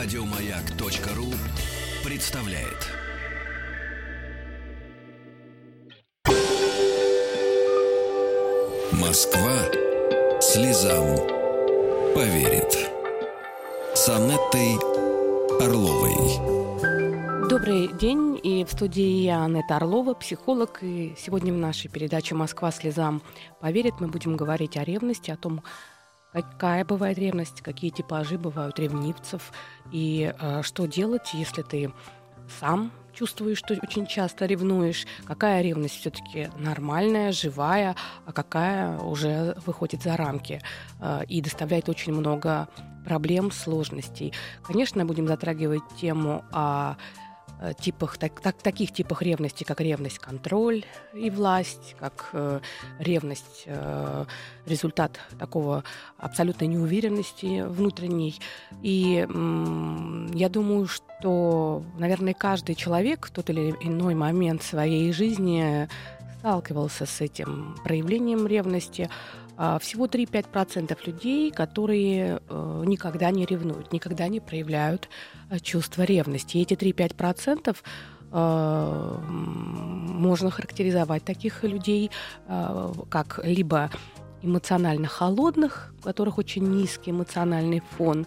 Радиомаяк.ру представляет. Москва слезам поверит. С Орловой. Добрый день, и в студии я, Анетта Орлова, психолог, и сегодня в нашей передаче «Москва слезам поверит» мы будем говорить о ревности, о том, какая бывает ревность, какие типажи бывают ревнивцев, и э, что делать, если ты сам чувствуешь, что очень часто ревнуешь, какая ревность все-таки нормальная, живая, а какая уже выходит за рамки э, и доставляет очень много проблем, сложностей. Конечно, будем затрагивать тему о типах, так, так, таких типах ревности, как ревность, контроль и власть, как э, ревность, э, результат такого абсолютной неуверенности внутренней. И э, я думаю, что, наверное, каждый человек в тот или иной момент своей жизни сталкивался с этим проявлением ревности. А, всего 3-5% людей, которые э, никогда не ревнуют, никогда не проявляют э, чувство ревности. И эти 3-5% э, можно характеризовать таких людей как либо эмоционально холодных, у которых очень низкий эмоциональный фон,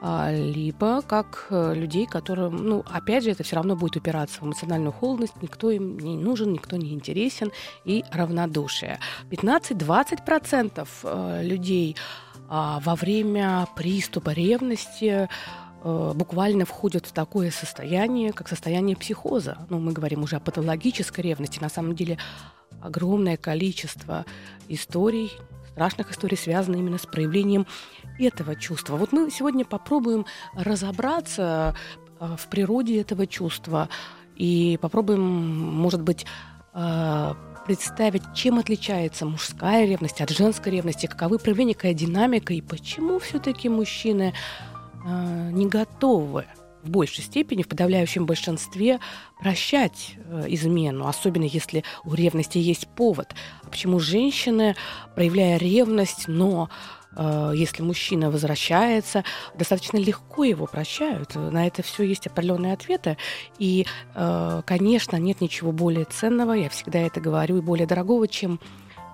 либо как э, людей, которым, ну, опять же, это все равно будет упираться в эмоциональную холодность, никто им не нужен, никто не интересен и равнодушие. 15-20% э, людей а, во время приступа ревности э, буквально входят в такое состояние, как состояние психоза. Ну, мы говорим уже о патологической ревности. На самом деле огромное количество историй, страшных историй связано именно с проявлением этого чувства. Вот мы сегодня попробуем разобраться э, в природе этого чувства и попробуем, может быть, э, представить, чем отличается мужская ревность от женской ревности, каковы проявления, какая динамика и почему все-таки мужчины э, не готовы в большей степени, в подавляющем большинстве, прощать измену, особенно если у ревности есть повод. А почему женщины, проявляя ревность, но если мужчина возвращается, достаточно легко его прощают. На это все есть определенные ответы. И, э, конечно, нет ничего более ценного, я всегда это говорю, и более дорогого, чем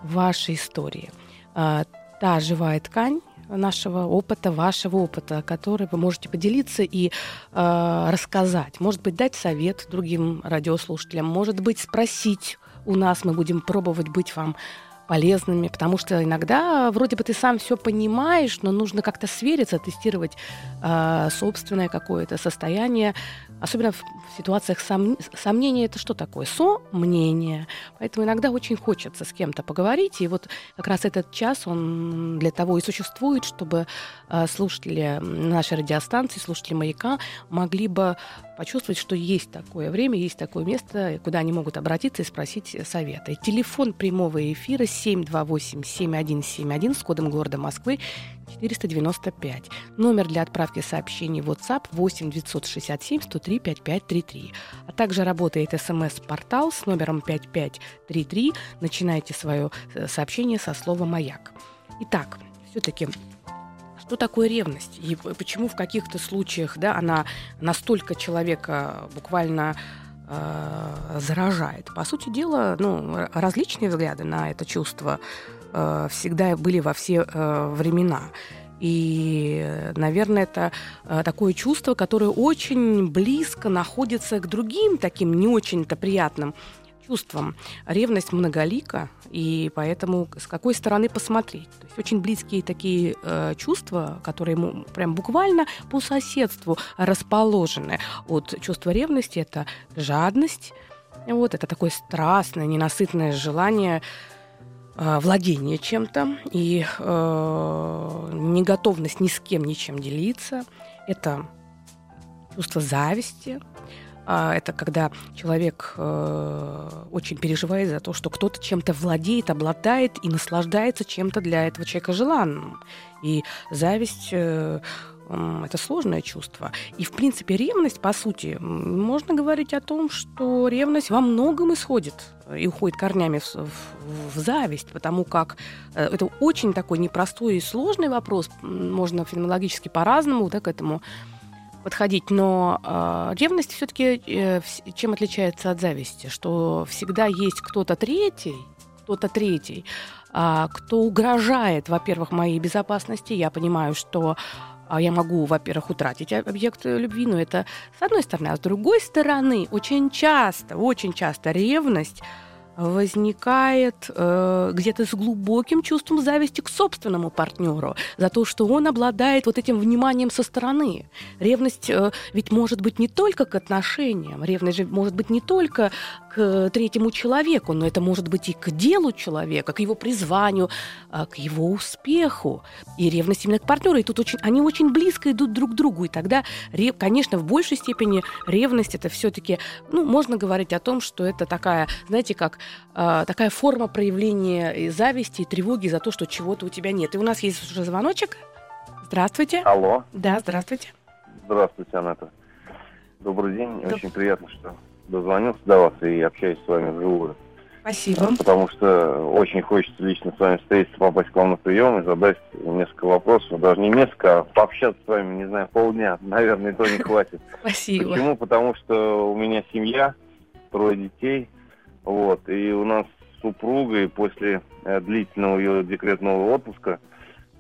ваши истории. Э, та живая ткань, нашего опыта, вашего опыта, который вы можете поделиться и э, рассказать. Может быть, дать совет другим радиослушателям, может быть, спросить у нас, мы будем пробовать быть вам полезными, потому что иногда вроде бы ты сам все понимаешь, но нужно как-то свериться, тестировать э, собственное какое-то состояние, особенно в ситуациях сом... сомнения. Это что такое? Сомнение. Поэтому иногда очень хочется с кем-то поговорить, и вот как раз этот час он для того и существует, чтобы э, слушатели нашей радиостанции, слушатели маяка могли бы почувствовать, что есть такое время, есть такое место, куда они могут обратиться и спросить совета. И телефон прямого эфира 728-7171 с кодом города Москвы 495. Номер для отправки сообщений в WhatsApp 8 967 103 5533. А также работает смс-портал с номером 5533. Начинайте свое э, сообщение со слова «Маяк». Итак, все-таки что такое ревность и почему в каких-то случаях да, она настолько человека буквально э, заражает. По сути дела, ну, различные взгляды на это чувство э, всегда были во все э, времена. И, наверное, это э, такое чувство, которое очень близко находится к другим таким не очень-то приятным чувствам. Ревность многолика, и поэтому с какой стороны посмотреть. То есть очень близкие такие э, чувства, которые ему прям буквально по соседству расположены от чувства ревности. Это жадность, вот, это такое страстное, ненасытное желание э, владения чем-то и э, неготовность ни с кем ничем делиться. Это чувство зависти, а, это когда человек э, очень переживает за то, что кто-то чем-то владеет, обладает и наслаждается чем-то для этого человека желанным. И зависть э, это сложное чувство. И, в принципе, ревность, по сути, можно говорить о том, что ревность во многом исходит и уходит корнями в, в, в зависть, потому как э, это очень такой непростой и сложный вопрос. Можно феноменологически по-разному да, к этому подходить, но э, ревность все-таки э, чем отличается от зависти, что всегда есть кто-то третий, кто-то третий, э, кто угрожает, во-первых, моей безопасности. Я понимаю, что э, я могу, во-первых, утратить объект любви, но это с одной стороны, а с другой стороны, очень часто, очень часто ревность возникает э, где-то с глубоким чувством зависти к собственному партнеру за то, что он обладает вот этим вниманием со стороны. Ревность э, ведь может быть не только к отношениям, ревность же может быть не только к третьему человеку, но это может быть и к делу человека, к его призванию, э, к его успеху. И ревность именно к партнеру. И тут очень, они очень близко идут друг к другу. И тогда, конечно, в большей степени ревность это все-таки, ну, можно говорить о том, что это такая, знаете, как э, такая форма проявления и зависти, и тревоги за то, что чего-то у тебя нет. И у нас есть уже звоночек. Здравствуйте. Алло. Да, здравствуйте. Здравствуйте, Анетта. Добрый день. Доб... Очень приятно, что дозвонился до вас и общаюсь с вами вживую. Спасибо. Потому что очень хочется лично с вами встретиться, попасть к вам на прием и задать несколько вопросов. Даже не несколько, а пообщаться с вами, не знаю, полдня. Наверное, и то не хватит. Спасибо. Почему? Потому что у меня семья, трое детей. Вот. И у нас с супругой после э, длительного ее декретного отпуска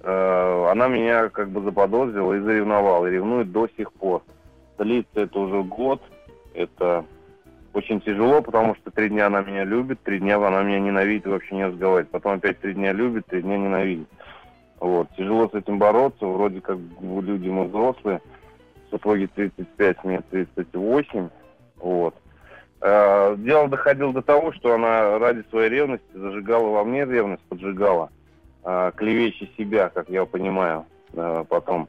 э, она меня как бы заподозрила и заревновала. И ревнует до сих пор. Длится это уже год. Это очень тяжело, потому что три дня она меня любит, три дня она меня ненавидит вообще не разговаривает. Потом опять три дня любит, три дня ненавидит. Вот. Тяжело с этим бороться. Вроде как люди мы взрослые. Супруге 35, мне 38. Вот. Э, дело доходило до того, что она ради своей ревности зажигала во мне ревность, поджигала, э, клевеща себя, как я понимаю, э, потом.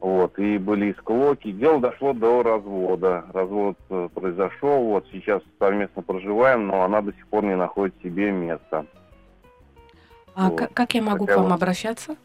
Вот, и были склоки. Дело дошло до развода. Развод произошел, вот сейчас совместно проживаем, но она до сих пор не находит себе места. А вот. как я могу Такая к вам обращаться?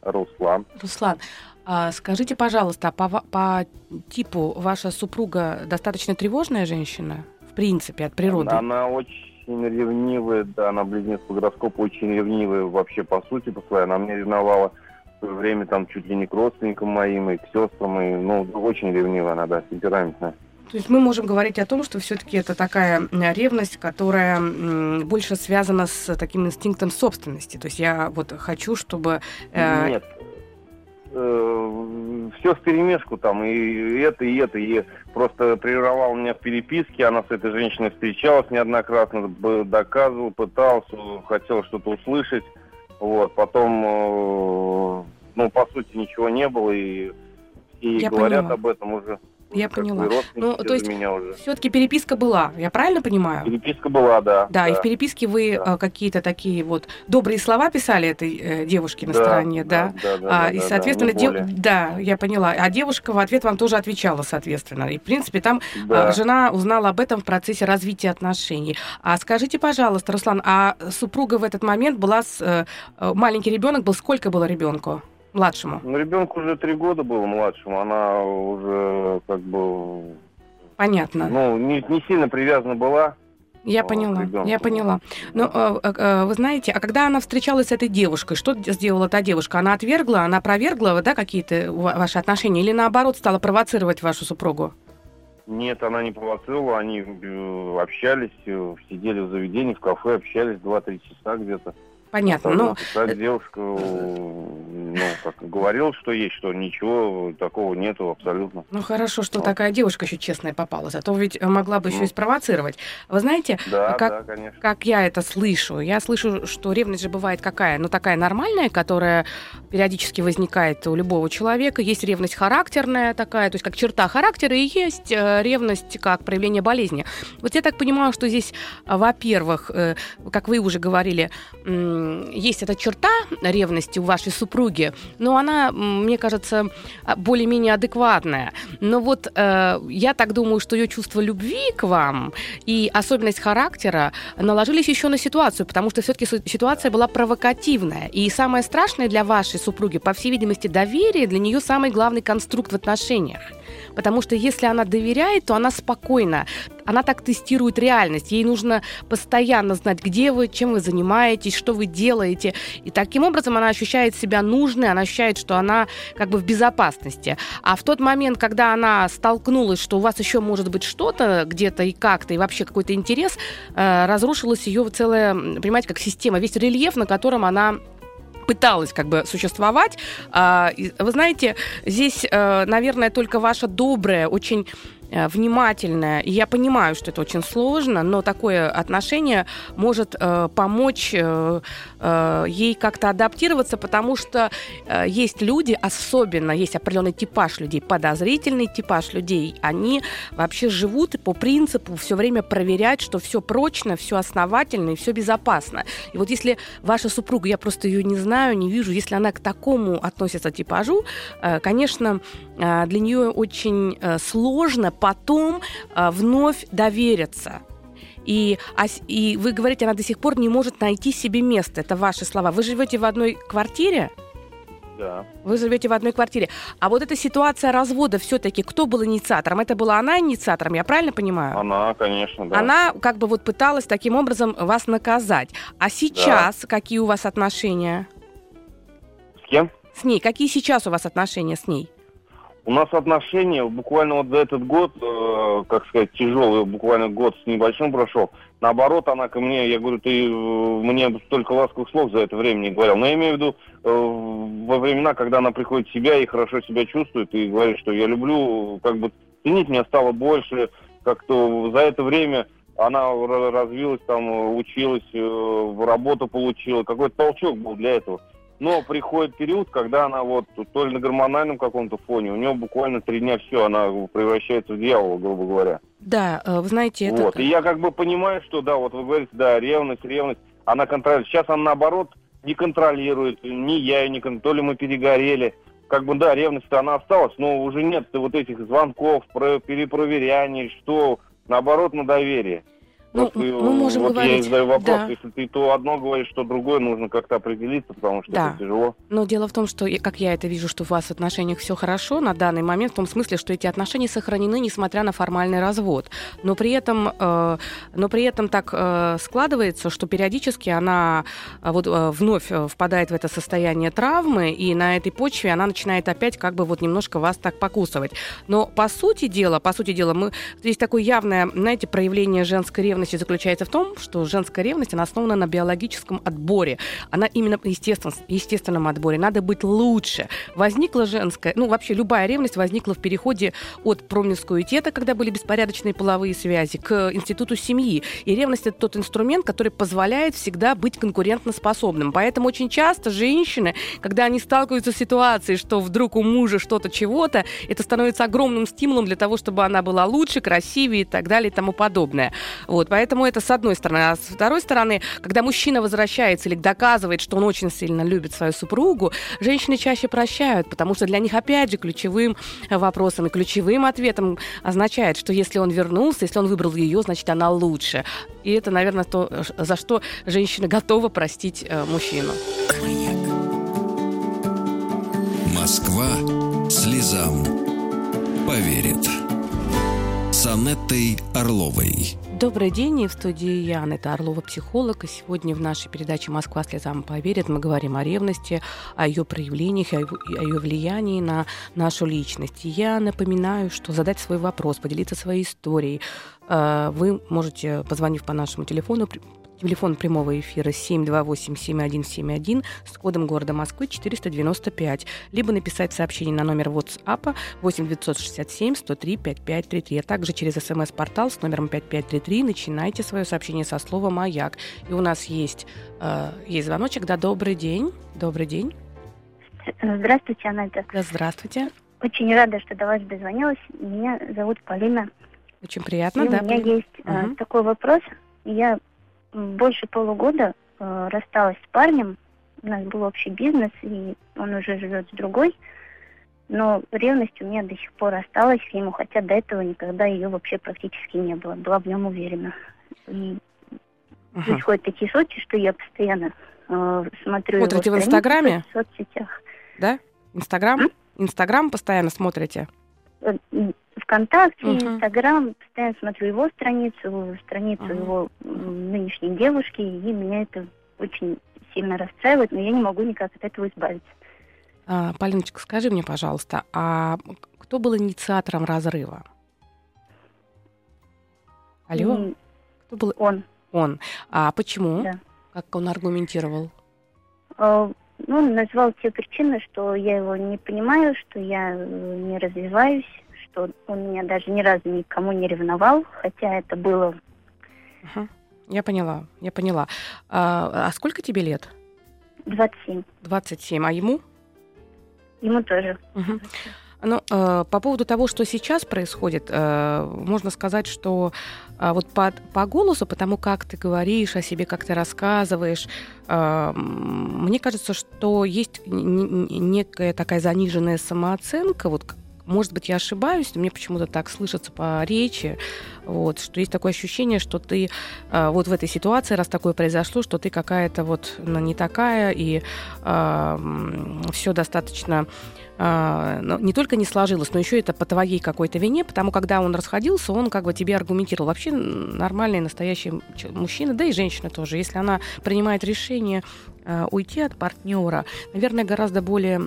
Руслан. Руслан, а скажите, пожалуйста, по, по типу ваша супруга достаточно тревожная женщина? принципе, от природы? Она, она очень ревнивая, да, она близнец по гороскопу, очень ревнивая вообще по сути по своей. Она мне ревновала в свое время там чуть ли не к родственникам моим и к сестрам, и, ну, очень ревнивая она, да, темпераментная. То есть мы можем говорить о том, что все-таки это такая ревность, которая больше связана с таким инстинктом собственности. То есть я вот хочу, чтобы... Э... Нет, э, все в перемешку там, и это, и это, и просто прерывал меня в переписке, она с этой женщиной встречалась неоднократно, доказывал, пытался, хотел что-то услышать, вот, потом, э, ну, по сути, ничего не было, и все Я говорят поняла. об этом уже я поняла. Ну, то есть все-таки переписка была, я правильно понимаю? Переписка была, да. Да, да. и в переписке вы да. Э, какие-то такие вот добрые слова писали этой э, девушке на да, стороне, да? Да, да, да. А, и, соответственно, да, дев... да, я поняла. А девушка в ответ вам тоже отвечала, соответственно. И, в принципе, там да. э, жена узнала об этом в процессе развития отношений. А скажите, пожалуйста, Руслан, а супруга в этот момент была с... Э маленький ребенок был, сколько было ребенку? Младшему? Ну, ребенку уже три года было младшему, она уже как бы... Понятно. Ну, не, не сильно привязана была. Я поняла, я поняла. Но э, э, вы знаете, а когда она встречалась с этой девушкой, что сделала та девушка? Она отвергла, она провергла, да, какие-то ваши отношения, или наоборот стала провоцировать вашу супругу? Нет, она не провоцировала, они э, общались, сидели в заведении, в кафе, общались 2-3 часа где-то. Понятно, но... Так девушка, ну, как говорил, что есть, что ничего такого нету абсолютно. Ну, хорошо, что вот. такая девушка еще честная попалась, а то ведь могла бы еще и ну. спровоцировать. Вы знаете, да, как, да, конечно. как я это слышу? Я слышу, что ревность же бывает какая? Ну, такая нормальная, которая периодически возникает у любого человека. Есть ревность характерная такая, то есть как черта характера, и есть э, ревность как проявление болезни. Вот я так понимаю, что здесь, во-первых, э, как вы уже говорили, есть эта черта ревности у вашей супруги, но она, мне кажется, а, более-менее адекватная. Но вот э, я так думаю, что ее чувство любви к вам и особенность характера наложились еще на ситуацию, потому что все-таки ситуация была провокативная. И самое страшное для вашей супруги, по всей видимости, доверие для нее самый главный конструкт в отношениях. Потому что если она доверяет, то она спокойна. Она так тестирует реальность. Ей нужно постоянно знать, где вы, чем вы занимаетесь, что вы делаете. И таким образом она ощущает себя нужной, она ощущает, что она как бы в безопасности. А в тот момент, когда она столкнулась, что у вас еще может быть что-то где-то и как-то, и вообще какой-то интерес, э, разрушилась ее целая, понимаете, как система, весь рельеф, на котором она пыталась как бы существовать. А, вы знаете, здесь, э, наверное, только ваша добрая, очень Э, внимательная, и я понимаю, что это очень сложно, но такое отношение может э, помочь э, э, ей как-то адаптироваться, потому что э, есть люди, особенно есть определенный типаж людей, подозрительный типаж людей, они вообще живут по принципу все время проверять, что все прочно, все основательно и все безопасно. И вот если ваша супруга, я просто ее не знаю, не вижу, если она к такому относится типажу, э, конечно, э, для нее очень э, сложно потом а, вновь довериться. И, а, и вы говорите, она до сих пор не может найти себе место. Это ваши слова. Вы живете в одной квартире? Да. Вы живете в одной квартире. А вот эта ситуация развода все-таки, кто был инициатором? Это была она инициатором, я правильно понимаю? Она, конечно, да. Она как бы вот пыталась таким образом вас наказать. А сейчас да. какие у вас отношения? С кем? С ней. Какие сейчас у вас отношения с ней? У нас отношения буквально вот за этот год, э, как сказать, тяжелый, буквально год с небольшим прошел. Наоборот, она ко мне, я говорю, ты э, мне столько ласковых слов за это время не говорил. Но я имею в виду э, во времена, когда она приходит в себя и хорошо себя чувствует, и говорит, что я люблю, как бы ценить меня стало больше, как-то за это время она развилась, там, училась, э, работу получила. Какой-то толчок был для этого. Но приходит период, когда она вот то ли на гормональном каком-то фоне, у нее буквально три дня все, она превращается в дьявола, грубо говоря. Да, э, вы знаете, это... Вот, и я как бы понимаю, что, да, вот вы говорите, да, ревность, ревность, она контролирует. Сейчас она, наоборот, не контролирует, ни я ее не контролирую, то ли мы перегорели. Как бы, да, ревность-то она осталась, но уже нет вот этих звонков, перепроверяний, что, наоборот, на доверие. Ну, мы можем вот говорить... я задаю вопрос, да. если ты то одно говоришь, что другое, нужно как-то определиться, потому что да. это тяжело. Но дело в том, что, как я это вижу, что у вас в отношениях все хорошо на данный момент, в том смысле, что эти отношения сохранены, несмотря на формальный развод. Но при этом, э, но при этом так э, складывается, что периодически она э, вот э, вновь э, впадает в это состояние травмы, и на этой почве она начинает опять как бы вот немножко вас так покусывать. Но по сути дела, по сути дела, мы здесь такое явное, знаете, проявление женской ревности ревности заключается в том, что женская ревность, она основана на биологическом отборе. Она именно естествен, естественном отборе. Надо быть лучше. Возникла женская, ну вообще любая ревность возникла в переходе от промискуитета, когда были беспорядочные половые связи, к институту семьи. И ревность это тот инструмент, который позволяет всегда быть конкурентоспособным. Поэтому очень часто женщины, когда они сталкиваются с ситуацией, что вдруг у мужа что-то чего-то, это становится огромным стимулом для того, чтобы она была лучше, красивее и так далее и тому подобное. Вот. Вот, поэтому это с одной стороны. А с второй стороны, когда мужчина возвращается или доказывает, что он очень сильно любит свою супругу, женщины чаще прощают, потому что для них, опять же, ключевым вопросом и ключевым ответом означает, что если он вернулся, если он выбрал ее, значит, она лучше. И это, наверное, то, за что женщина готова простить э, мужчину. Москва слезам поверит. С Анеттой Орловой. Добрый день, и в студии я, Анетта Орлова, психолог. И сегодня в нашей передаче «Москва слезам поверит» мы говорим о ревности, о ее проявлениях, о ее влиянии на нашу личность. И я напоминаю, что задать свой вопрос, поделиться своей историей, э, вы можете, позвонив по нашему телефону, Телефон прямого эфира 728-7171 с кодом города Москвы 495. Либо написать сообщение на номер WhatsApp 8 967 103 5533. А также через смс-портал с номером 5533 начинайте свое сообщение со слова «Маяк». И у нас есть, э, есть звоночек. Да, добрый день. Добрый день. Здравствуйте, Анетта. Да, здравствуйте. Очень рада, что до вас дозвонилась. Меня зовут Полина. Очень приятно, и да. У меня Полина. есть угу. такой вопрос. Я больше полугода э, рассталась с парнем. У нас был общий бизнес, и он уже живет с другой. Но ревность у меня до сих пор осталась к нему, хотя до этого никогда ее вообще практически не было. Была в нем уверена. И ага. происходят такие случаи, что я постоянно э, смотрю Смотрите его в Инстаграме? В соцсетях. Да? Инстаграм? Инстаграм постоянно смотрите? Э, ВКонтакте, Инстаграм, постоянно смотрю его страницу, страницу uh-huh. его нынешней девушки, и меня это очень сильно расстраивает, но я не могу никак от этого избавиться. А, Полиночка, скажи мне, пожалуйста, а кто был инициатором разрыва? Алло? И... Кто был? Он. Он. А почему? Да. Как он аргументировал? Ну, назвал те причины, что я его не понимаю, что я э, не развиваюсь, что он меня даже ни разу никому не ревновал, хотя это было... Угу. Я поняла, я поняла. А, а сколько тебе лет? 27. 27. А ему? Ему тоже. Угу. Ну, э, по поводу того, что сейчас происходит, э, можно сказать, что э, вот по, по голосу, потому как ты говоришь о себе, как ты рассказываешь, э, мне кажется, что есть некая такая заниженная самооценка, вот может быть, я ошибаюсь, но мне почему-то так слышится по речи, вот, что есть такое ощущение, что ты э, вот в этой ситуации, раз такое произошло, что ты какая-то вот ну, не такая, и э, все достаточно э, не только не сложилось, но еще это по твоей какой-то вине, потому когда он расходился, он как бы тебе аргументировал. Вообще нормальный настоящий мужчина, да и женщина тоже, если она принимает решение уйти от партнера, наверное, гораздо более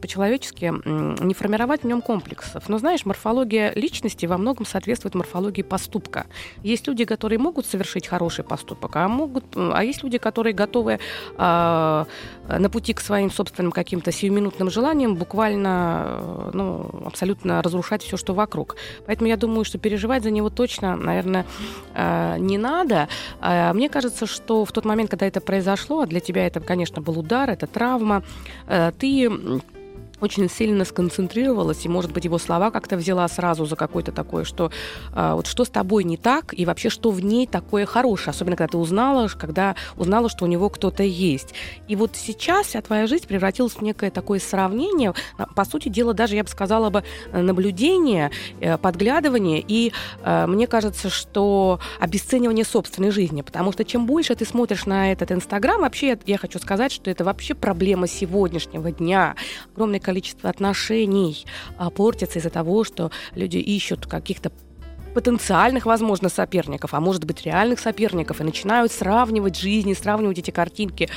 по-человечески не формировать в нем комплексов. Но знаешь, морфология личности во многом соответствует морфологии поступка. Есть люди, которые могут совершить хороший поступок, а, могут, а есть люди, которые готовы э, на пути к своим собственным каким-то сиюминутным желаниям буквально э, ну, абсолютно разрушать все, что вокруг. Поэтому я думаю, что переживать за него точно, наверное, э, не надо. Э, мне кажется, что в тот момент, когда это произошло, а для тебя это конечно, был удар, это травма. Э, ты очень сильно сконцентрировалась, и, может быть, его слова как-то взяла сразу за какое-то такое, что а, вот что с тобой не так, и вообще что в ней такое хорошее, особенно когда ты узнала, когда узнала, что у него кто-то есть. И вот сейчас вся твоя жизнь превратилась в некое такое сравнение, а, по сути дела, даже, я бы сказала бы, наблюдение, э, подглядывание, и э, мне кажется, что обесценивание собственной жизни, потому что чем больше ты смотришь на этот Инстаграм, вообще я хочу сказать, что это вообще проблема сегодняшнего дня. Огромное количество отношений а, портится из-за того, что люди ищут каких-то потенциальных, возможно, соперников, а может быть, реальных соперников, и начинают сравнивать жизни, сравнивать эти картинки.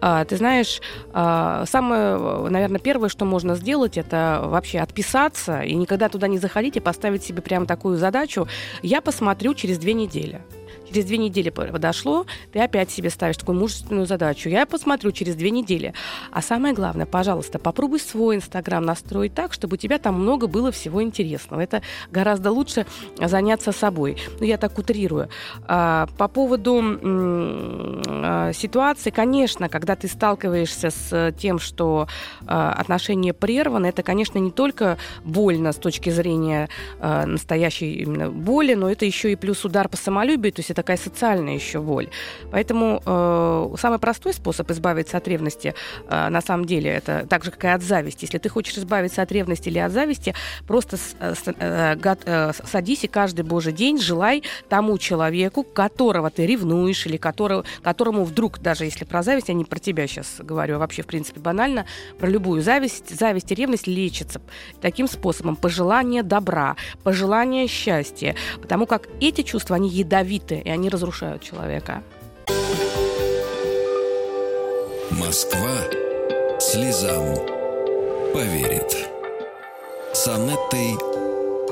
А, ты знаешь, а, самое, наверное, первое, что можно сделать, это вообще отписаться и никогда туда не заходить и поставить себе прямо такую задачу. Я посмотрю через две недели. Через две недели подошло, ты опять себе ставишь такую мужественную задачу. Я посмотрю через две недели. А самое главное, пожалуйста, попробуй свой Инстаграм настроить так, чтобы у тебя там много было всего интересного. Это гораздо лучше заняться собой. Ну, я так утрирую. А, по поводу а, ситуации, конечно, когда ты сталкиваешься с тем, что а, отношения прерваны, это, конечно, не только больно с точки зрения настоящей именно боли, но это еще и плюс удар по самолюбию, то есть такая социальная еще боль. Поэтому э, самый простой способ избавиться от ревности, э, на самом деле, это так же, как и от зависти. Если ты хочешь избавиться от ревности или от зависти, просто с, э, с, э, э, садись и каждый божий день желай тому человеку, которого ты ревнуешь, или которого, которому вдруг, даже если про зависть, я не про тебя сейчас говорю, а вообще, в принципе, банально, про любую зависть, зависть и ревность лечатся таким способом. Пожелание добра, пожелание счастья. Потому как эти чувства, они ядовиты, и они разрушают человека. Москва слезам поверит. С Анеттой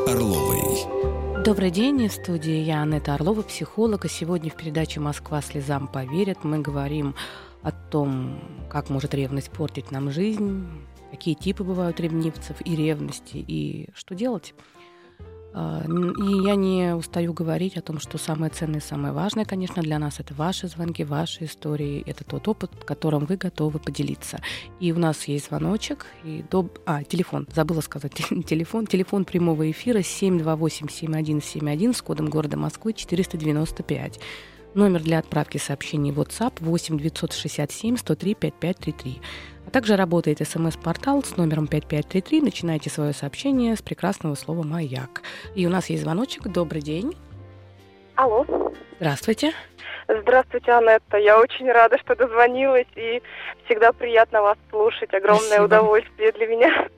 Орловой. Добрый день, в студии я Анетта Орлова, психолог. И сегодня в передаче «Москва слезам поверит» мы говорим о том, как может ревность портить нам жизнь, какие типы бывают ревнивцев и ревности, и что делать. А, и я не устаю говорить о том, что самое ценное, самое важное, конечно, для нас это ваши звонки, ваши истории, это тот опыт, которым вы готовы поделиться. И у нас есть звоночек, и доб... а, телефон, забыла сказать, телефон, телефон прямого эфира 728-7171 с кодом города Москвы 495. Номер для отправки сообщений WhatsApp 8 967 103 5533. А также работает смс-портал с номером 5533. Начинайте свое сообщение с прекрасного слова «Маяк». И у нас есть звоночек. Добрый день. Алло. Здравствуйте. Здравствуйте, Анетта. Я очень рада, что дозвонилась, и всегда приятно вас слушать. Огромное Спасибо. удовольствие для меня.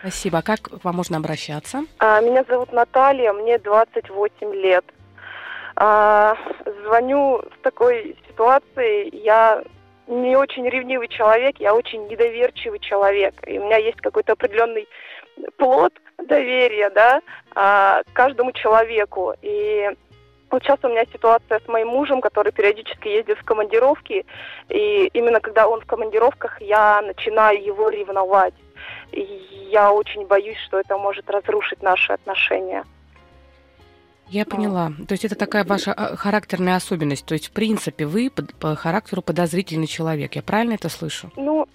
Спасибо. А как к вам можно обращаться? А, Меня зовут Наталья, мне 28 лет. А, Звоню в такой ситуации. Я не очень ревнивый человек, я очень недоверчивый человек. И у меня есть какой-то определенный плод доверия, да, а, каждому человеку. И вот сейчас у меня ситуация с моим мужем, который периодически ездит в командировки, и именно когда он в командировках, я начинаю его ревновать. И я очень боюсь, что это может разрушить наши отношения. Я поняла. То есть это такая ваша а, характерная особенность. То есть, в принципе, вы по характеру подозрительный человек. Я правильно это слышу? Ну,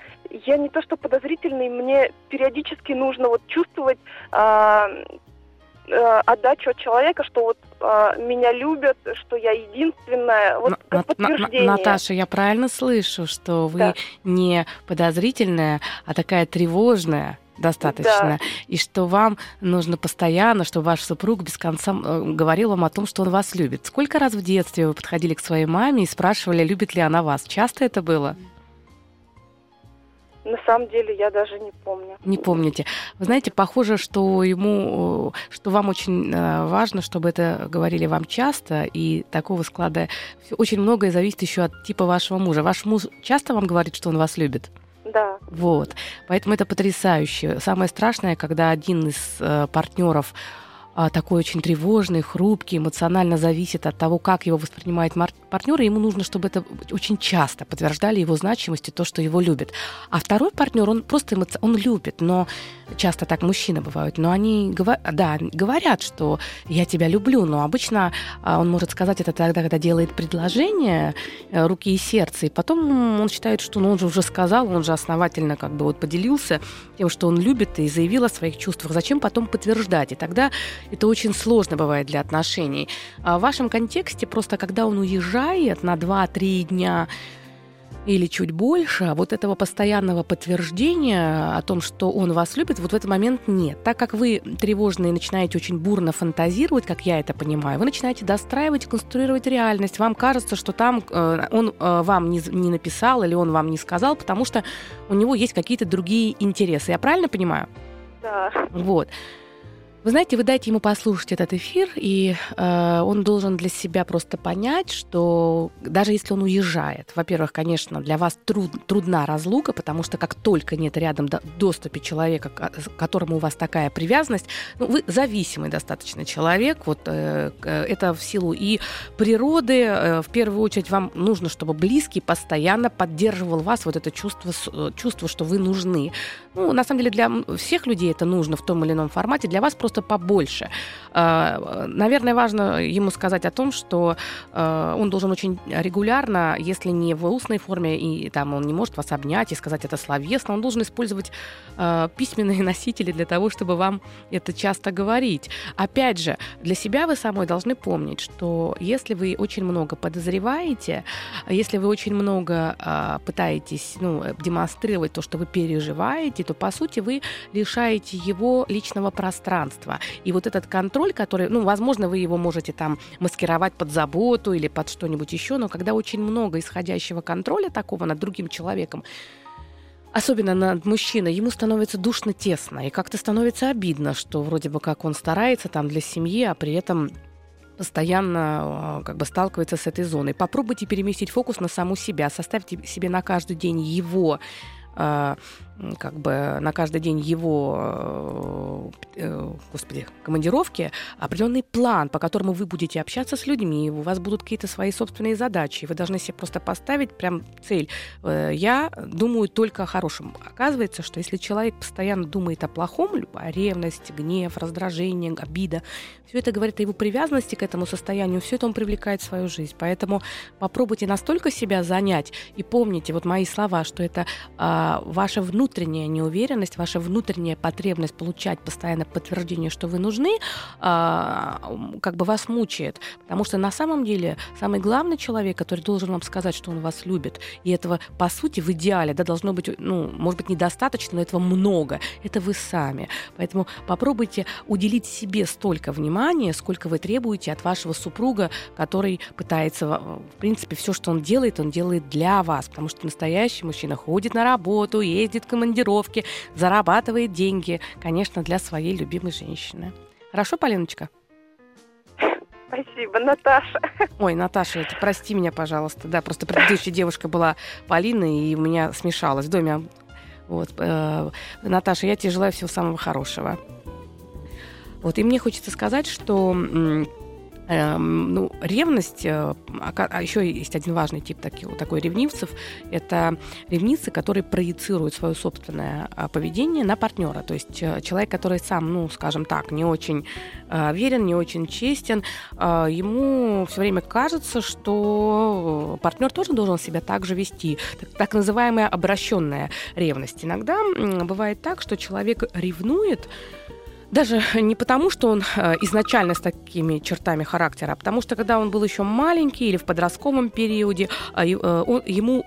я не то что подозрительный, мне периодически нужно вот чувствовать а, а, отдачу от человека, что вот а, меня любят, что я единственная, вот На- как На- На- подтверждение. Наташа, я правильно слышу, что вы Да. не подозрительная, а такая тревожная достаточно, и что вам нужно постоянно, чтобы ваш супруг без конца э, говорил вам о том, что он вас любит. Сколько раз в детстве вы подходили к своей маме и спрашивали, любит ли она вас? Часто это было? На самом деле я даже не помню. Не помните. Вы знаете, похоже, что ему, э, что вам очень э, важно, чтобы это говорили вам часто, и такого склада очень многое зависит еще от типа вашего мужа. Ваш муж часто вам говорит, что он вас любит? Да, Вот. Поэтому это потрясающе. Самое страшное, когда один из э, партнеров такой очень тревожный, хрупкий, эмоционально зависит от того, как его воспринимает партнер, и ему нужно, чтобы это очень часто подтверждали его значимость и то, что его любят. А второй партнер, он просто эмоци... он любит, но часто так мужчины бывают, но они говор... да, говорят, что я тебя люблю, но обычно а, он может сказать это тогда, когда делает предложение э, руки и сердца, и потом он считает, что ну, он же уже сказал, он же основательно как бы вот поделился тем, что он любит и заявил о своих чувствах. Зачем потом подтверждать? И тогда это очень сложно бывает для отношений. А в вашем контексте просто когда он уезжает на 2-3 дня или чуть больше, а вот этого постоянного подтверждения о том, что он вас любит, вот в этот момент нет. Так как вы тревожные начинаете очень бурно фантазировать, как я это понимаю, вы начинаете достраивать конструировать реальность. Вам кажется, что там э, он э, вам не, не написал или он вам не сказал, потому что у него есть какие-то другие интересы. Я правильно понимаю? да. Вот. Вы знаете, вы дайте ему послушать этот эфир, и э, он должен для себя просто понять, что даже если он уезжает, во-первых, конечно, для вас труд, трудна разлука, потому что как только нет рядом до, доступе человека, к которому у вас такая привязанность, ну, вы зависимый достаточно человек, вот э, это в силу и природы, э, в первую очередь вам нужно, чтобы близкий постоянно поддерживал вас, вот это чувство, чувство, что вы нужны. Ну, на самом деле для всех людей это нужно в том или ином формате, для вас просто побольше. Наверное, важно ему сказать о том, что он должен очень регулярно, если не в устной форме, и там он не может вас обнять и сказать это словесно, он должен использовать письменные носители для того, чтобы вам это часто говорить. Опять же, для себя вы самой должны помнить, что если вы очень много подозреваете, если вы очень много пытаетесь ну, демонстрировать то, что вы переживаете, то, по сути, вы лишаете его личного пространства. И вот этот контроль, который, ну, возможно, вы его можете там маскировать под заботу или под что-нибудь еще, но когда очень много исходящего контроля такого над другим человеком, особенно над мужчиной, ему становится душно тесно, и как-то становится обидно, что вроде бы как он старается там для семьи, а при этом постоянно как бы сталкивается с этой зоной. Попробуйте переместить фокус на саму себя, составьте себе на каждый день его как бы на каждый день его, господи, командировки определенный план, по которому вы будете общаться с людьми, у вас будут какие-то свои собственные задачи, вы должны себе просто поставить прям цель. Я думаю только о хорошем. Оказывается, что если человек постоянно думает о плохом, ревность, гнев, раздражение, обида, все это говорит о его привязанности к этому состоянию, все это он привлекает в свою жизнь. Поэтому попробуйте настолько себя занять и помните вот мои слова, что это а, ваша внутренняя неуверенность, ваша внутренняя потребность получать постоянно подтверждение, что вы нужны, а, как бы вас мучает. Потому что на самом деле самый главный человек, который должен вам сказать, что он вас любит, и этого, по сути, в идеале, да, должно быть, ну, может быть, недостаточно, но этого много. Это вы сами. Поэтому попробуйте уделить себе столько внимания, сколько вы требуете от вашего супруга, который пытается, в принципе, все, что он делает, он делает для вас. Потому что настоящий мужчина ходит на работу, ездит в командировке, зарабатывает деньги, конечно, для своей любимой женщины. Хорошо, Полиночка? Спасибо, Наташа. Ой, Наташа, это прости меня, пожалуйста. Да, просто предыдущая девушка была Полина, и у меня смешалось в доме. Вот, э, Наташа, я тебе желаю всего самого хорошего. Вот, и мне хочется сказать, что Эм, ну, ревность, э, а, еще есть один важный тип таки, такой ревнивцев, это ревницы, которые проецируют свое собственное а, поведение на партнера. То есть э, человек, который сам, ну, скажем так, не очень э, верен, не очень честен, э, ему все время кажется, что партнер тоже должен себя так же вести. Так, так называемая обращенная ревность. Иногда бывает так, что человек ревнует, даже не потому, что он э, изначально с такими чертами характера, а потому что когда он был еще маленький или в подростковом периоде, э, э, ему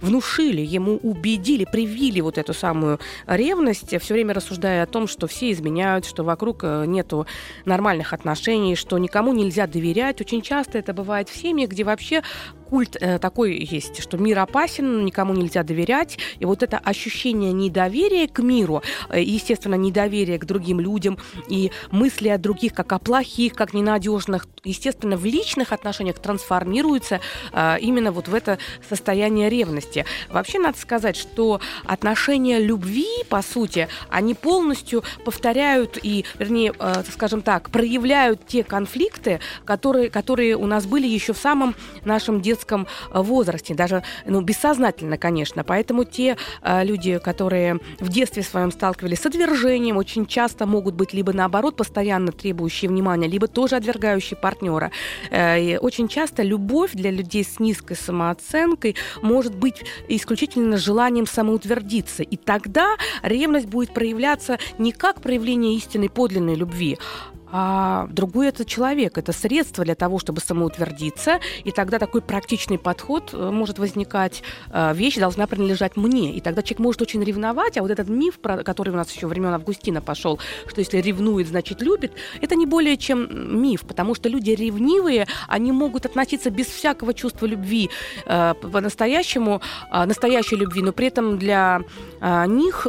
внушили, ему убедили, привили вот эту самую ревность, все время рассуждая о том, что все изменяют, что вокруг нету нормальных отношений, что никому нельзя доверять. Очень часто это бывает в семьях, где вообще культ э, такой есть, что мир опасен, никому нельзя доверять. И вот это ощущение недоверия к миру, э, естественно, недоверие к другим людям и мысли о других как о плохих, как ненадежных, естественно, в личных отношениях трансформируется э, именно вот в это состояние ревности. Вообще надо сказать, что отношения любви, по сути, они полностью повторяют и, вернее, скажем так, проявляют те конфликты, которые, которые у нас были еще в самом нашем детстве детском э, возрасте, даже ну, бессознательно, конечно. Поэтому те э, люди, которые в детстве своем сталкивались с отвержением, очень часто могут быть либо наоборот постоянно требующие внимания, либо тоже отвергающие партнера. Э, и очень часто любовь для людей с низкой самооценкой может быть исключительно желанием самоутвердиться. И тогда ревность будет проявляться не как проявление истинной подлинной любви, а другой это человек, это средство для того, чтобы самоутвердиться, и тогда такой практичный подход э, может возникать, э, вещь должна принадлежать мне, и тогда человек может очень ревновать, а вот этот миф, который у нас еще времен Августина пошел, что если ревнует, значит любит, это не более чем миф, потому что люди ревнивые, они могут относиться без всякого чувства любви э, по-настоящему, настоящей любви, но при этом для них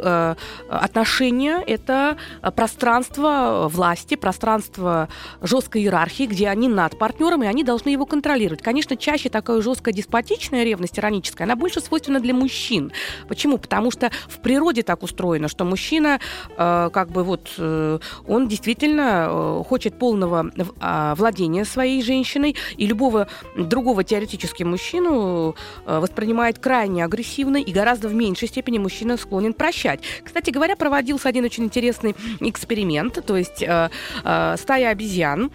отношения – это пространство власти, пространство пространство жесткой иерархии, где они над партнером, и они должны его контролировать. Конечно, чаще такая жесткая деспотичная ревность, ироническая, она больше свойственна для мужчин. Почему? Потому что в природе так устроено, что мужчина, э, как бы вот, э, он действительно э, хочет полного э, владения своей женщиной, и любого другого теоретически мужчину э, воспринимает крайне агрессивно, и гораздо в меньшей степени мужчина склонен прощать. Кстати говоря, проводился один очень интересный эксперимент, то есть э, э, стая обезьян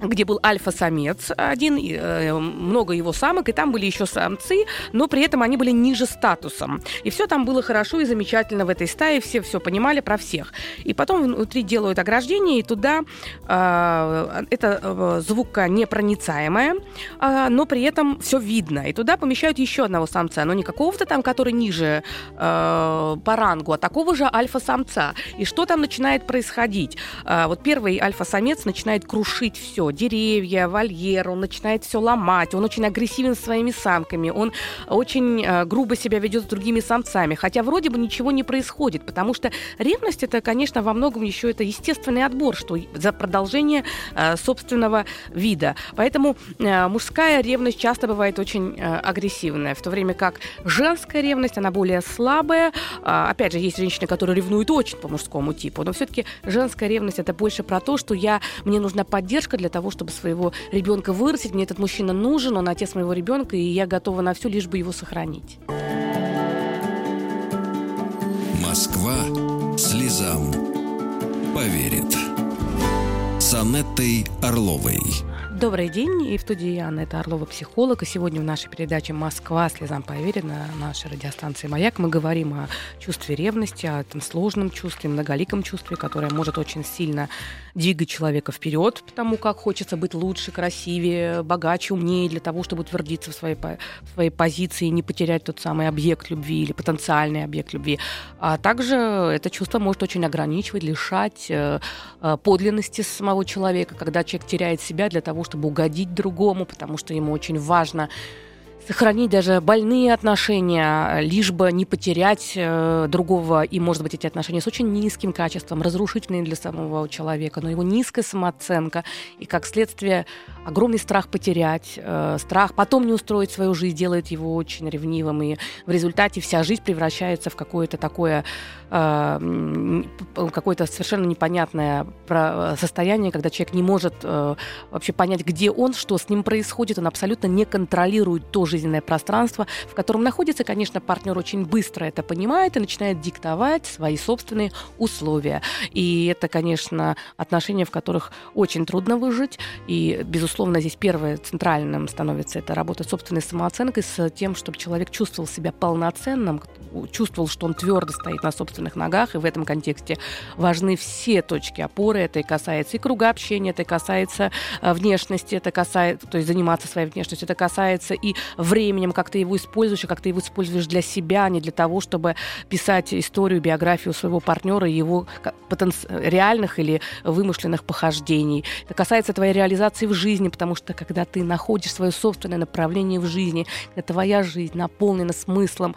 где был альфа-самец один, э, много его самок, и там были еще самцы, но при этом они были ниже статусом. И все там было хорошо и замечательно в этой стае, все все понимали про всех. И потом внутри делают ограждение, и туда э, это звука непроницаемая, э, но при этом все видно. И туда помещают еще одного самца, но не какого-то там, который ниже э, по рангу, а такого же альфа-самца. И что там начинает происходить? Э, вот первый альфа-самец начинает крушить все, деревья, вольер, он начинает все ломать, он очень агрессивен своими самками, он очень э, грубо себя ведет с другими самцами, хотя вроде бы ничего не происходит, потому что ревность это, конечно, во многом еще это естественный отбор, что за продолжение э, собственного вида. Поэтому э, мужская ревность часто бывает очень э, агрессивная, в то время как женская ревность, она более слабая. Э, опять же, есть женщины, которые ревнуют очень по мужскому типу, но все-таки женская ревность это больше про то, что я, мне нужна поддержка для того, того, чтобы своего ребенка вырастить. Мне этот мужчина нужен, он отец моего ребенка, и я готова на все, лишь бы его сохранить. Москва слезам поверит. С Анеттой Орловой. Добрый день, и в студии Анна, это Орлова, психолог, и сегодня в нашей передаче «Москва. Слезам поверит» на нашей радиостанции «Маяк» мы говорим о чувстве ревности, о этом сложном чувстве, многоликом чувстве, которое может очень сильно двигать человека вперед, потому как хочется быть лучше, красивее, богаче, умнее для того, чтобы утвердиться в своей, в своей позиции и не потерять тот самый объект любви или потенциальный объект любви. А также это чувство может очень ограничивать, лишать э, э, подлинности самого человека, когда человек теряет себя для того, чтобы угодить другому, потому что ему очень важно сохранить даже больные отношения, лишь бы не потерять э, другого, и, может быть, эти отношения с очень низким качеством, разрушительные для самого человека, но его низкая самооценка, и, как следствие, огромный страх потерять, э, страх потом не устроить свою жизнь, делает его очень ревнивым, и в результате вся жизнь превращается в какое-то такое, э, какое-то совершенно непонятное состояние, когда человек не может э, вообще понять, где он, что с ним происходит, он абсолютно не контролирует то жизненное пространство, в котором находится, конечно, партнер очень быстро это понимает и начинает диктовать свои собственные условия. И это, конечно, отношения, в которых очень трудно выжить, и, безусловно, здесь первое центральным становится это работа с собственной самооценкой, с тем, чтобы человек чувствовал себя полноценным, чувствовал, что он твердо стоит на собственных ногах, и в этом контексте важны все точки опоры. Это и касается и круга общения, это и касается э, внешности, это касается, то есть заниматься своей внешностью, это касается и временем, как ты его используешь, как ты его используешь для себя, а не для того, чтобы писать историю, биографию своего партнера и его потенци- реальных или вымышленных похождений. Это касается твоей реализации в жизни, потому что когда ты находишь свое собственное направление в жизни, когда твоя жизнь наполнена смыслом,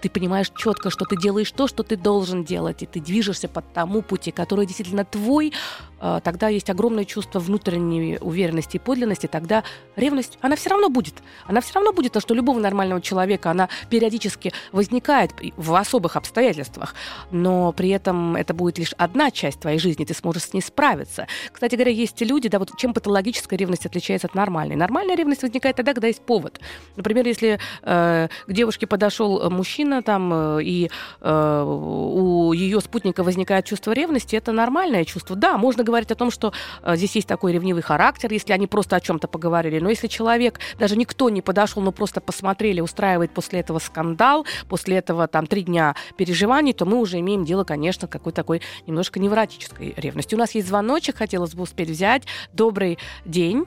ты понимаешь четко, что ты делаешь то, что ты должен делать, и ты движешься по тому пути, который действительно твой, тогда есть огромное чувство внутренней уверенности и подлинности, тогда ревность, она все равно будет. Она все равно будет, то, что любого нормального человека, она периодически возникает в особых обстоятельствах, но при этом это будет лишь одна часть твоей жизни, ты сможешь с ней справиться. Кстати говоря, есть люди, да, вот чем патологическая ревность отличается от нормальной. Нормальная ревность возникает тогда, когда есть повод. Например, если э, к девушке подошел мужчина там, э, и э, у ее спутника возникает чувство ревности, это нормальное чувство. Да, можно говорить о том, что э, здесь есть такой ревнивый характер, если они просто о чем-то поговорили. Но если человек, даже никто не подошел, но просто посмотрели, устраивает после этого скандал, после этого там три дня переживаний, то мы уже имеем дело, конечно, какой-то такой немножко невротической ревности. У нас есть звоночек, хотелось бы успеть взять. Добрый день.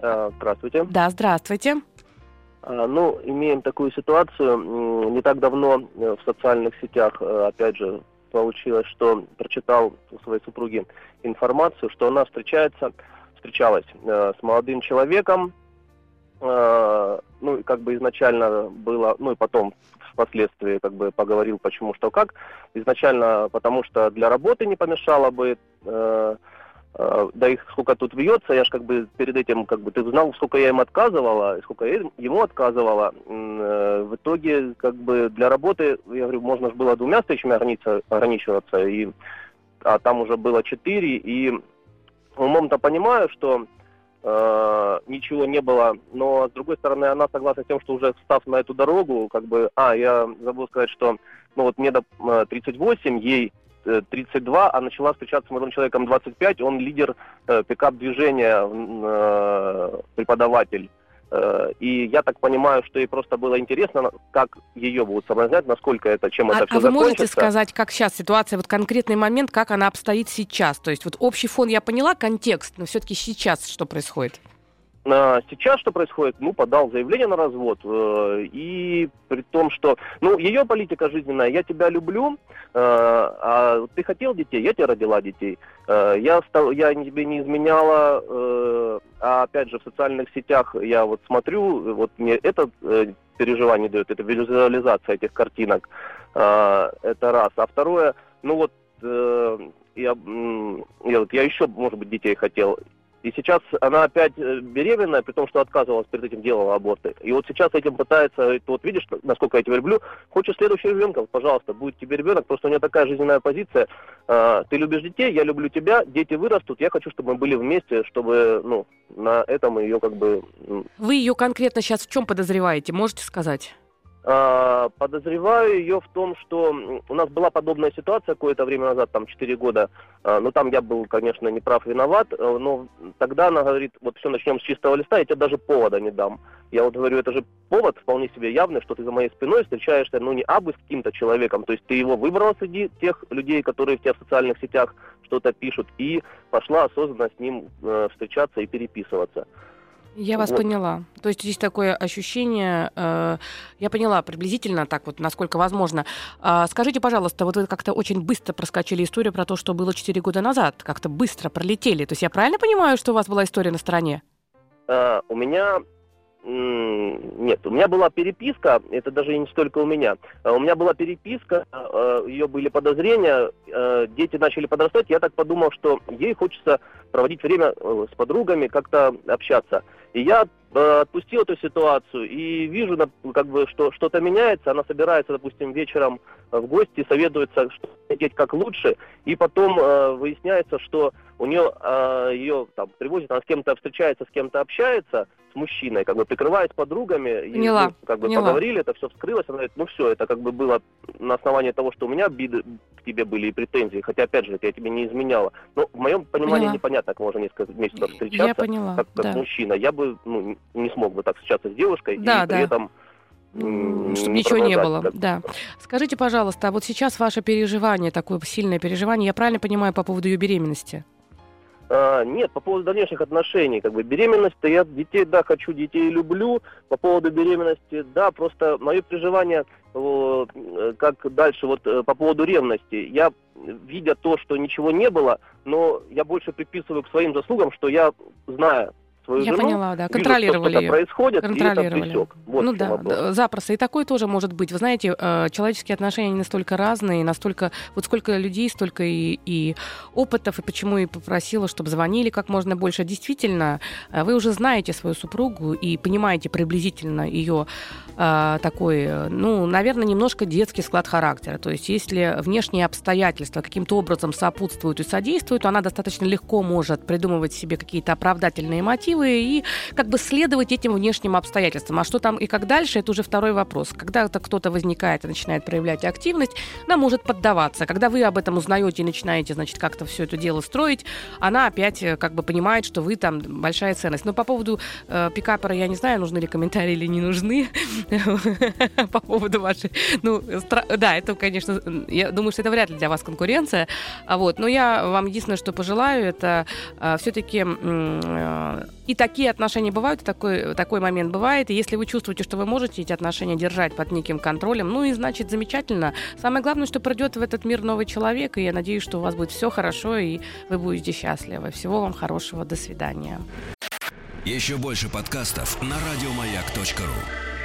А, здравствуйте. Да, здравствуйте. А, ну, имеем такую ситуацию. Не так давно э, в социальных сетях, э, опять же, получилось, что прочитал у своей супруги информацию, что она встречается, встречалась э, с молодым человеком, э, ну, как бы изначально было, ну, и потом впоследствии как бы поговорил, почему, что, как. Изначально, потому что для работы не помешало бы, э, да их сколько тут вьется, я же как бы перед этим, как бы, ты знал, сколько я им отказывала, сколько я ему отказывала. Э, в итоге, как бы, для работы, я говорю, можно же было двумя встречами ограничиваться, и а там уже было четыре, и умом-то понимаю, что э, ничего не было, но с другой стороны она согласна с тем, что уже встав на эту дорогу, как бы, а, я забыл сказать, что, ну вот мне до 38, ей 32, а начала встречаться с молодым человеком 25, он лидер э, пикап-движения, э, преподаватель. Э, и я так понимаю, что ей просто было интересно, как ее будут соблазнять, насколько это, чем а, это все А вы можете сказать, как сейчас ситуация, вот конкретный момент, как она обстоит сейчас? То есть вот общий фон я поняла, контекст, но все-таки сейчас что происходит? Сейчас что происходит? Ну, подал заявление на развод. Э, и при том, что, ну, ее политика жизненная, я тебя люблю, э, а ты хотел детей, я тебе родила детей. Э, я, стал, я тебе не изменяла, а опять же в социальных сетях я вот смотрю, вот мне это переживание дает, это визуализация этих картинок, это раз. А второе, ну вот я, я, вот, я еще, может быть, детей хотел. И сейчас она опять э, беременная, при том, что отказывалась перед этим делала аборты. И вот сейчас этим пытается, вот видишь, насколько я тебя люблю, хочешь следующего ребенка, пожалуйста, будет тебе ребенок, просто у нее такая жизненная позиция. А, ты любишь детей, я люблю тебя, дети вырастут, я хочу, чтобы мы были вместе, чтобы, ну, на этом ее как бы... Вы ее конкретно сейчас в чем подозреваете, можете сказать? А, подозреваю ее в том, что у нас была подобная ситуация какое-то время назад, там 4 года, а, но там я был, конечно, не прав, виноват, э, но тогда она говорит, вот все, начнем с чистого листа, я тебе даже повода не дам. Я вот говорю, это же повод вполне себе явный, что ты за моей спиной встречаешься, ну, не абы с каким-то человеком, то есть ты его выбрала среди тех людей, которые в тебя в социальных сетях что-то пишут, и пошла осознанно с ним э, встречаться и переписываться. Я вас вот. поняла. То есть здесь такое ощущение, э, я поняла приблизительно так вот, насколько возможно. Э, скажите, пожалуйста, вот вы как-то очень быстро проскочили историю про то, что было 4 года назад, как-то быстро пролетели. То есть я правильно понимаю, что у вас была история на стороне? Э, у меня нет, у меня была переписка, это даже не столько у меня. А у меня была переписка, э, ее были подозрения, э, дети начали подрастать. Я так подумал, что ей хочется проводить время э, с подругами, как-то общаться. И я отпустил эту ситуацию и вижу, как бы, что что-то меняется. Она собирается, допустим, вечером в гости, советуется, что делать как лучше, и потом э, выясняется, что у нее э, ее там привозят, она с кем-то встречается, с кем-то общается, с мужчиной, как бы прикрываясь подругами, поняла, и, ну, как бы поняла. поговорили, это все вскрылось, она говорит, ну все, это как бы было на основании того, что у меня обиды к тебе были и претензии, хотя опять же, я тебе не изменяла. Но в моем понимании поняла. непонятно, как можно несколько месяцев встречаться, я поняла, как, как да. мужчина. Я бы ну, не смог бы так встречаться с девушкой Да, и да. при этом чтобы ничего не было. Да. Скажите, пожалуйста, а вот сейчас ваше переживание, такое сильное переживание, я правильно понимаю по поводу ее беременности? А, нет, по поводу дальнейших отношений, как бы беременность-то я детей, да, хочу, детей люблю. По поводу беременности, да, просто мое переживание, э, как дальше, вот э, по поводу ревности. Я, видя то, что ничего не было, но я больше приписываю к своим заслугам, что я, зная свою Я жену, поняла, да. вижу, Контролировали что ее. происходит, и это Контролировали. Вот ну да, вопрос. запросто. И такое тоже может быть. Вы знаете, э, человеческие отношения они настолько разные, настолько... Вот сколько людей, столько и, и опытов, и почему и попросила, чтобы звонили как можно больше. Действительно, э, вы уже знаете свою супругу и понимаете приблизительно ее э, такой, ну, наверное, немножко детский склад характера. То есть если внешние обстоятельства каким-то образом сопутствуют и содействуют, то она достаточно легко может придумывать себе какие-то оправдательные мотивы и как бы следовать этим внешним обстоятельствам. А что там и как дальше, это уже второй вопрос. Когда-то кто-то возникает и начинает проявлять активность, она может поддаваться. Когда вы об этом узнаете и начинаете, значит, как-то все это дело строить, она опять э, как бы понимает, что вы там большая ценность. Но по поводу э, пикапера я не знаю, нужны ли комментарии или не нужны по поводу вашей... Ну, да, это, конечно, я думаю, что это вряд ли для вас конкуренция. А вот, но я вам единственное, что пожелаю, это э, все-таки и такие отношения бывают, такой, такой момент бывает. И если вы чувствуете, что вы можете эти отношения держать под неким контролем, ну и значит замечательно. Самое главное, что придет в этот мир новый человек, и я надеюсь, что у вас будет все хорошо, и вы будете счастливы. Всего вам хорошего. До свидания. Еще больше подкастов на радиомаяк.ру.